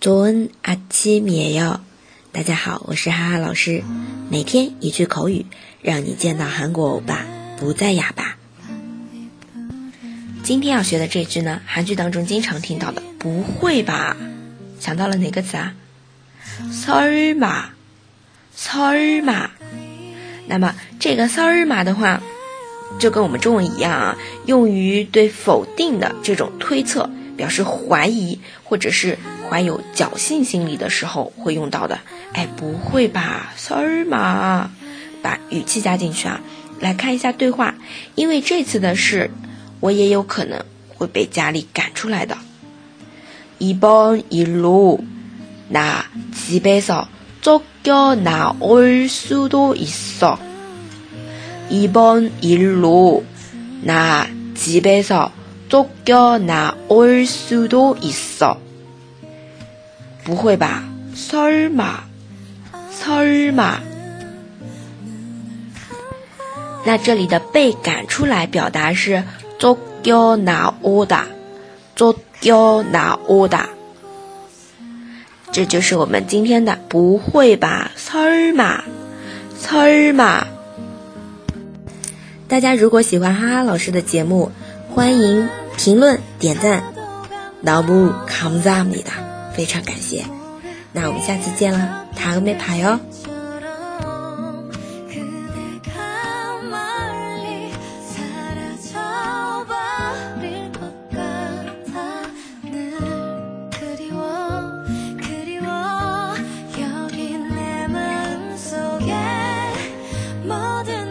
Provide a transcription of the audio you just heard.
조은아침이에 요。 大家好，我是哈哈老师，每天一句口语，让你见到韩国欧巴不再哑巴。今天要学的这句呢，韩剧当中经常听到的，不会吧？想到了哪个词啊？설마， 설마。那么这个설마的话，就跟我们中文一样啊，用于对否定的这种推测。表示怀疑或者是 怀有侥幸心理的时候会用到的。哎，不会吧，sorry 嘛，把语气加进去啊。来看一下对话，因为这次的事，我也有可能会被家里赶出来的。이번일로나집에서쫓겨나올수도있어이번일로나집에서 쫓겨나올수도있어 不会吧？三儿马，三儿马。那这里的被赶出来表达是做丢拿乌的，做丢拿乌的。这就是我们今天的不会吧？三儿马，三儿马。大家如果喜欢哈哈老师的节目，欢迎评论点赞，너무감사합니 다。 非常感谢。那我们下次见了，다음에봐 요。 모든